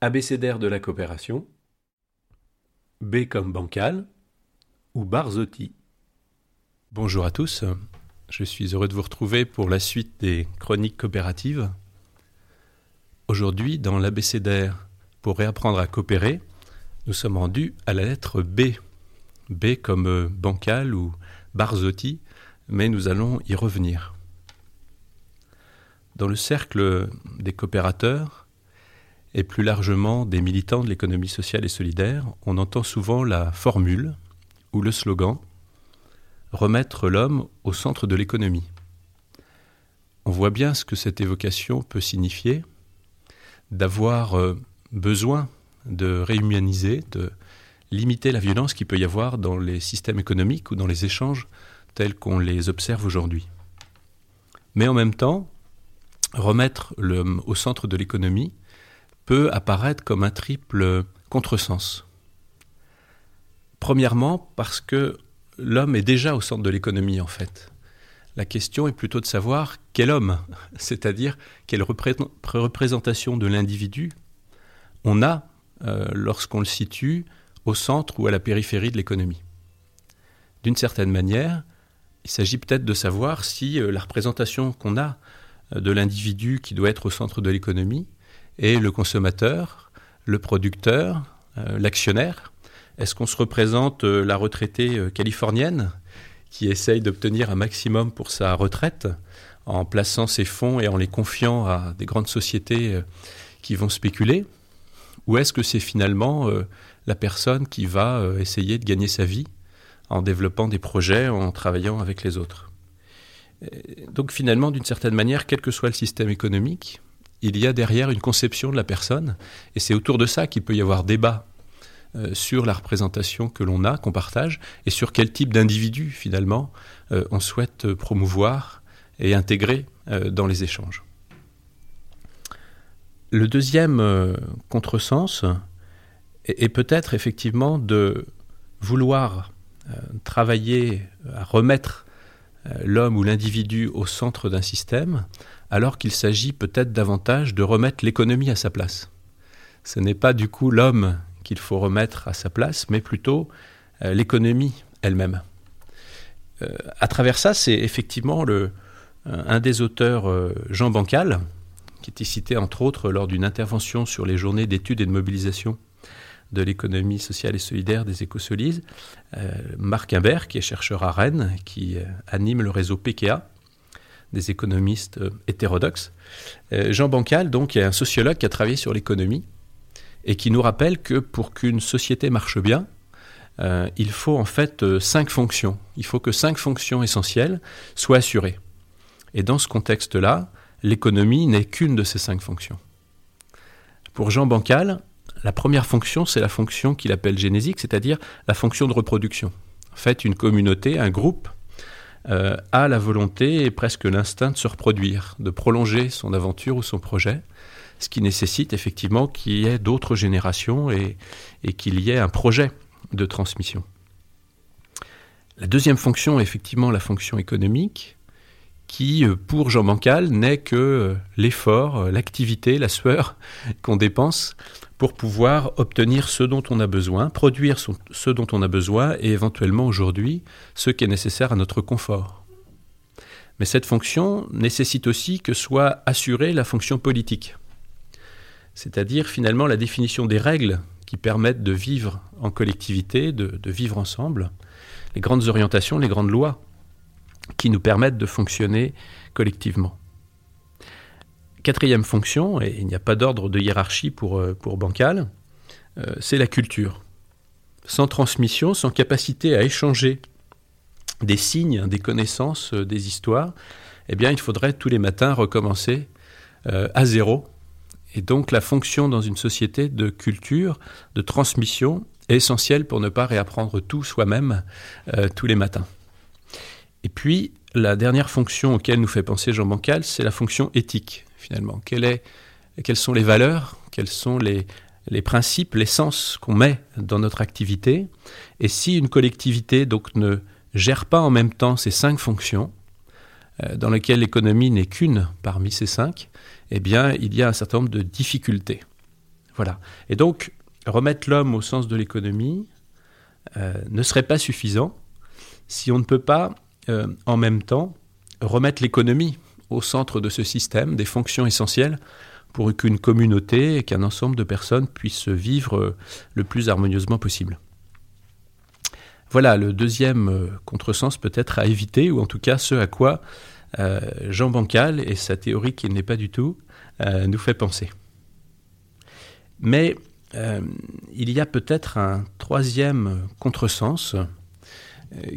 abécédaire de la coopération, B comme bancal ou Barzotti. Bonjour à tous, je suis heureux de vous retrouver pour la suite des chroniques coopératives. Aujourd'hui, dans l'abécédaire pour réapprendre à coopérer, nous sommes rendus à la lettre B. B comme bancal ou Barzotti, mais nous allons y revenir. Dans le cercle des coopérateurs, et plus largement des militants de l'économie sociale et solidaire, on entend souvent la formule ou le slogan Remettre l'homme au centre de l'économie. On voit bien ce que cette évocation peut signifier, d'avoir euh, besoin de réhumaniser, de limiter la violence qu'il peut y avoir dans les systèmes économiques ou dans les échanges tels qu'on les observe aujourd'hui. Mais en même temps, remettre l'homme au centre de l'économie, peut apparaître comme un triple contresens. Premièrement, parce que l'homme est déjà au centre de l'économie, en fait. La question est plutôt de savoir quel homme, c'est-à-dire quelle représentation de l'individu on a euh, lorsqu'on le situe au centre ou à la périphérie de l'économie. D'une certaine manière, il s'agit peut-être de savoir si euh, la représentation qu'on a euh, de l'individu qui doit être au centre de l'économie et le consommateur, le producteur, euh, l'actionnaire. Est-ce qu'on se représente euh, la retraitée euh, californienne qui essaye d'obtenir un maximum pour sa retraite en plaçant ses fonds et en les confiant à des grandes sociétés qui vont spéculer? Ou est-ce que c'est finalement la personne qui va essayer de gagner sa vie en développant des projets, en travaillant avec les autres? Donc finalement, d'une certaine manière, quel que soit le système économique, il y a derrière une conception de la personne, et c'est autour de ça qu'il peut y avoir débat euh, sur la représentation que l'on a, qu'on partage, et sur quel type d'individu, finalement, euh, on souhaite promouvoir et intégrer euh, dans les échanges. Le deuxième contresens est peut-être effectivement de vouloir travailler à remettre l'homme ou l'individu au centre d'un système, alors qu'il s'agit peut-être davantage de remettre l'économie à sa place. Ce n'est pas du coup l'homme qu'il faut remettre à sa place, mais plutôt euh, l'économie elle-même. Euh, à travers ça, c'est effectivement un des auteurs, euh, Jean Bancal, qui était cité entre autres lors d'une intervention sur les journées d'études et de mobilisation de l'économie sociale et solidaire des écosolides, Marc Imbert, qui est chercheur à Rennes, qui anime le réseau PKA, des économistes euh, hétérodoxes. Euh, Jean Bancal, donc, est un sociologue qui a travaillé sur l'économie et qui nous rappelle que pour qu'une société marche bien, euh, il faut en fait cinq fonctions. Il faut que cinq fonctions essentielles soient assurées. Et dans ce contexte-là, l'économie n'est qu'une de ces cinq fonctions. Pour Jean Bancal, la première fonction, c'est la fonction qu'il appelle génésique, c'est-à-dire la fonction de reproduction. En fait, une communauté, un groupe, euh, a la volonté et presque l'instinct de se reproduire, de prolonger son aventure ou son projet, ce qui nécessite effectivement qu'il y ait d'autres générations et, qu'il y ait un projet de transmission. La deuxième fonction est effectivement la fonction économique, qui, euh, pour Jean Bancal, n'est que euh, l'effort, l'activité, la sueur qu'on dépense pour pouvoir obtenir ce dont on a besoin, produire ce dont on a besoin et éventuellement aujourd'hui ce qui est nécessaire à notre confort. Mais cette fonction nécessite aussi que soit assurée la fonction politique, c'est-à-dire finalement la définition des règles qui permettent de vivre en collectivité, de, de vivre ensemble, les grandes orientations, les grandes lois qui nous permettent de fonctionner collectivement. Quatrième fonction, et il n'y a pas d'ordre de hiérarchie pour, euh, pour Bancal, euh, c'est la culture. Sans transmission, sans capacité à échanger des signes, des connaissances, euh, des histoires, eh bien, il faudrait tous les matins recommencer à zéro Et donc la fonction dans une société de culture, de transmission, est essentielle pour ne pas réapprendre tout soi-même tous les matins. Et puis, la dernière fonction auquel nous fait penser Jean Bancal, c'est la fonction éthique, finalement. quelles sont les valeurs, quels sont les, les principes, l'essence qu'on met dans notre activité? Et si une collectivité donc ne gère pas en même temps ces cinq fonctions, euh, dans lesquelles l'économie n'est qu'une parmi ces cinq, eh bien, il y a un certain nombre de difficultés. Voilà. Et donc, remettre l'homme au sens de l'économie euh, ne serait pas suffisant si on ne peut pas, euh, en même temps, remettre l'économie au centre de ce système, des fonctions essentielles pour qu'une communauté et qu'un ensemble de personnes puissent vivre le plus harmonieusement possible. Voilà le deuxième euh, contresens peut-être à éviter, ou en tout cas ce à quoi euh, Jean Bancal et sa théorie qui n'est pas du tout euh, nous fait penser. Mais il y a peut-être un troisième contresens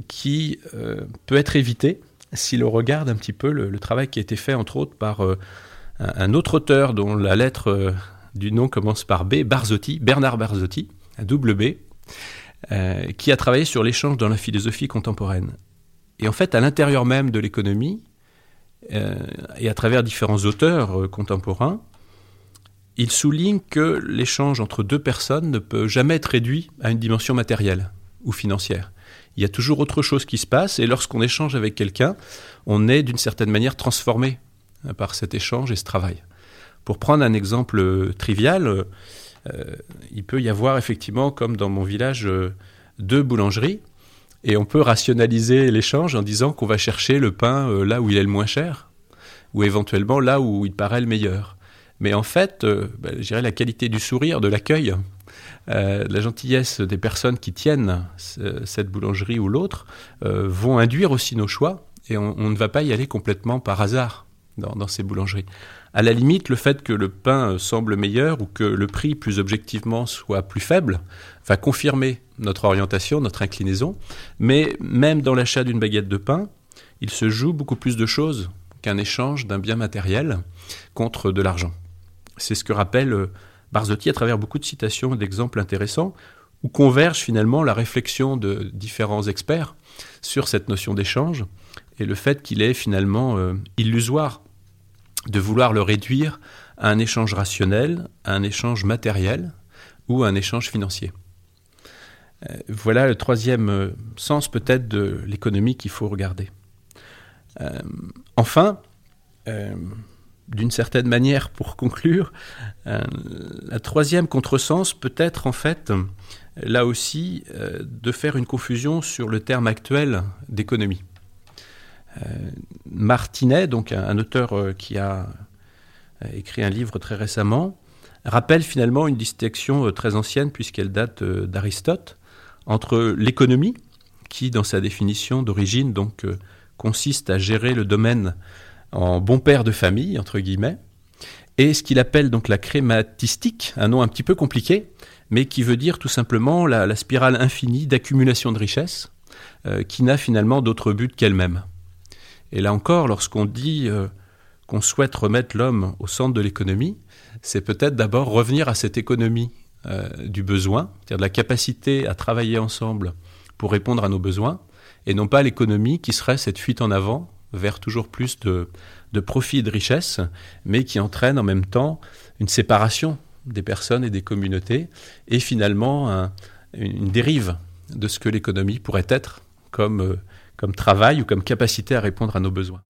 qui peut être évité si l'on regarde un petit peu le, travail qui a été fait entre autres par un autre auteur dont la lettre du nom commence par B, Barzotti, Bernard Barzotti, un double B, qui a travaillé sur l'échange dans la philosophie contemporaine. Et en fait, à l'intérieur même de l'économie, euh, et à travers différents auteurs euh, contemporains, il souligne que l'échange entre deux personnes ne peut jamais être réduit à une dimension matérielle ou financière. Il y a toujours autre chose qui se passe et lorsqu'on échange avec quelqu'un, on est d'une certaine manière transformé euh, par cet échange et ce travail. Pour prendre un exemple trivial, il peut y avoir effectivement, comme dans mon village, deux boulangeries et on peut rationaliser l'échange en disant qu'on va chercher le pain euh, là où il est le moins cher, ou éventuellement là où il paraît le meilleur. Mais en fait, euh, bah, je dirais la qualité du sourire, de l'accueil, euh, la gentillesse des personnes qui tiennent cette boulangerie ou l'autre vont induire aussi nos choix, et on, ne va pas y aller complètement par hasard dans, ces boulangeries. À la limite, le fait que le pain semble meilleur ou que le prix, plus objectivement, soit plus faible, va confirmer notre orientation, notre inclinaison. Mais même dans l'achat d'une baguette de pain, il se joue beaucoup plus de choses qu'un échange d'un bien matériel contre de l'argent. C'est ce que rappelle euh, Barzotti à travers beaucoup de citations et d'exemples intéressants, où converge finalement la réflexion de différents experts sur cette notion d'échange et le fait qu'il est finalement euh, illusoire de vouloir le réduire à un échange rationnel, à un échange matériel ou à un échange financier. Euh, voilà le troisième sens peut-être de l'économie qu'il faut regarder. Enfin, d'une certaine manière, pour conclure, la troisième contresens peut être en fait, là aussi, de faire une confusion sur le terme actuel d'économie. Martinet, donc un, auteur qui a écrit un livre très récemment, rappelle finalement une distinction très ancienne puisqu'elle date d'Aristote entre l'économie, qui dans sa définition d'origine donc euh, consiste à gérer le domaine en bon père de famille entre guillemets, et ce qu'il appelle donc la crématistique, un nom un petit peu compliqué, mais qui veut dire tout simplement la, spirale infinie d'accumulation de richesses, euh, qui n'a finalement d'autre but qu'elle-même. Et là encore, lorsqu'on dit euh, qu'on souhaite remettre l'homme au centre de l'économie, c'est peut-être d'abord revenir à cette économie euh, du besoin, c'est-à-dire de la capacité à travailler ensemble pour répondre à nos besoins, et non pas l'économie qui serait cette fuite en avant vers toujours plus de, de profit et de richesse, mais qui entraîne en même temps une séparation des personnes et des communautés, et finalement une dérive de ce que l'économie pourrait être euh, comme travail ou comme capacité à répondre à nos besoins.